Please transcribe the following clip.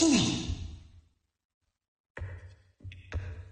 进来。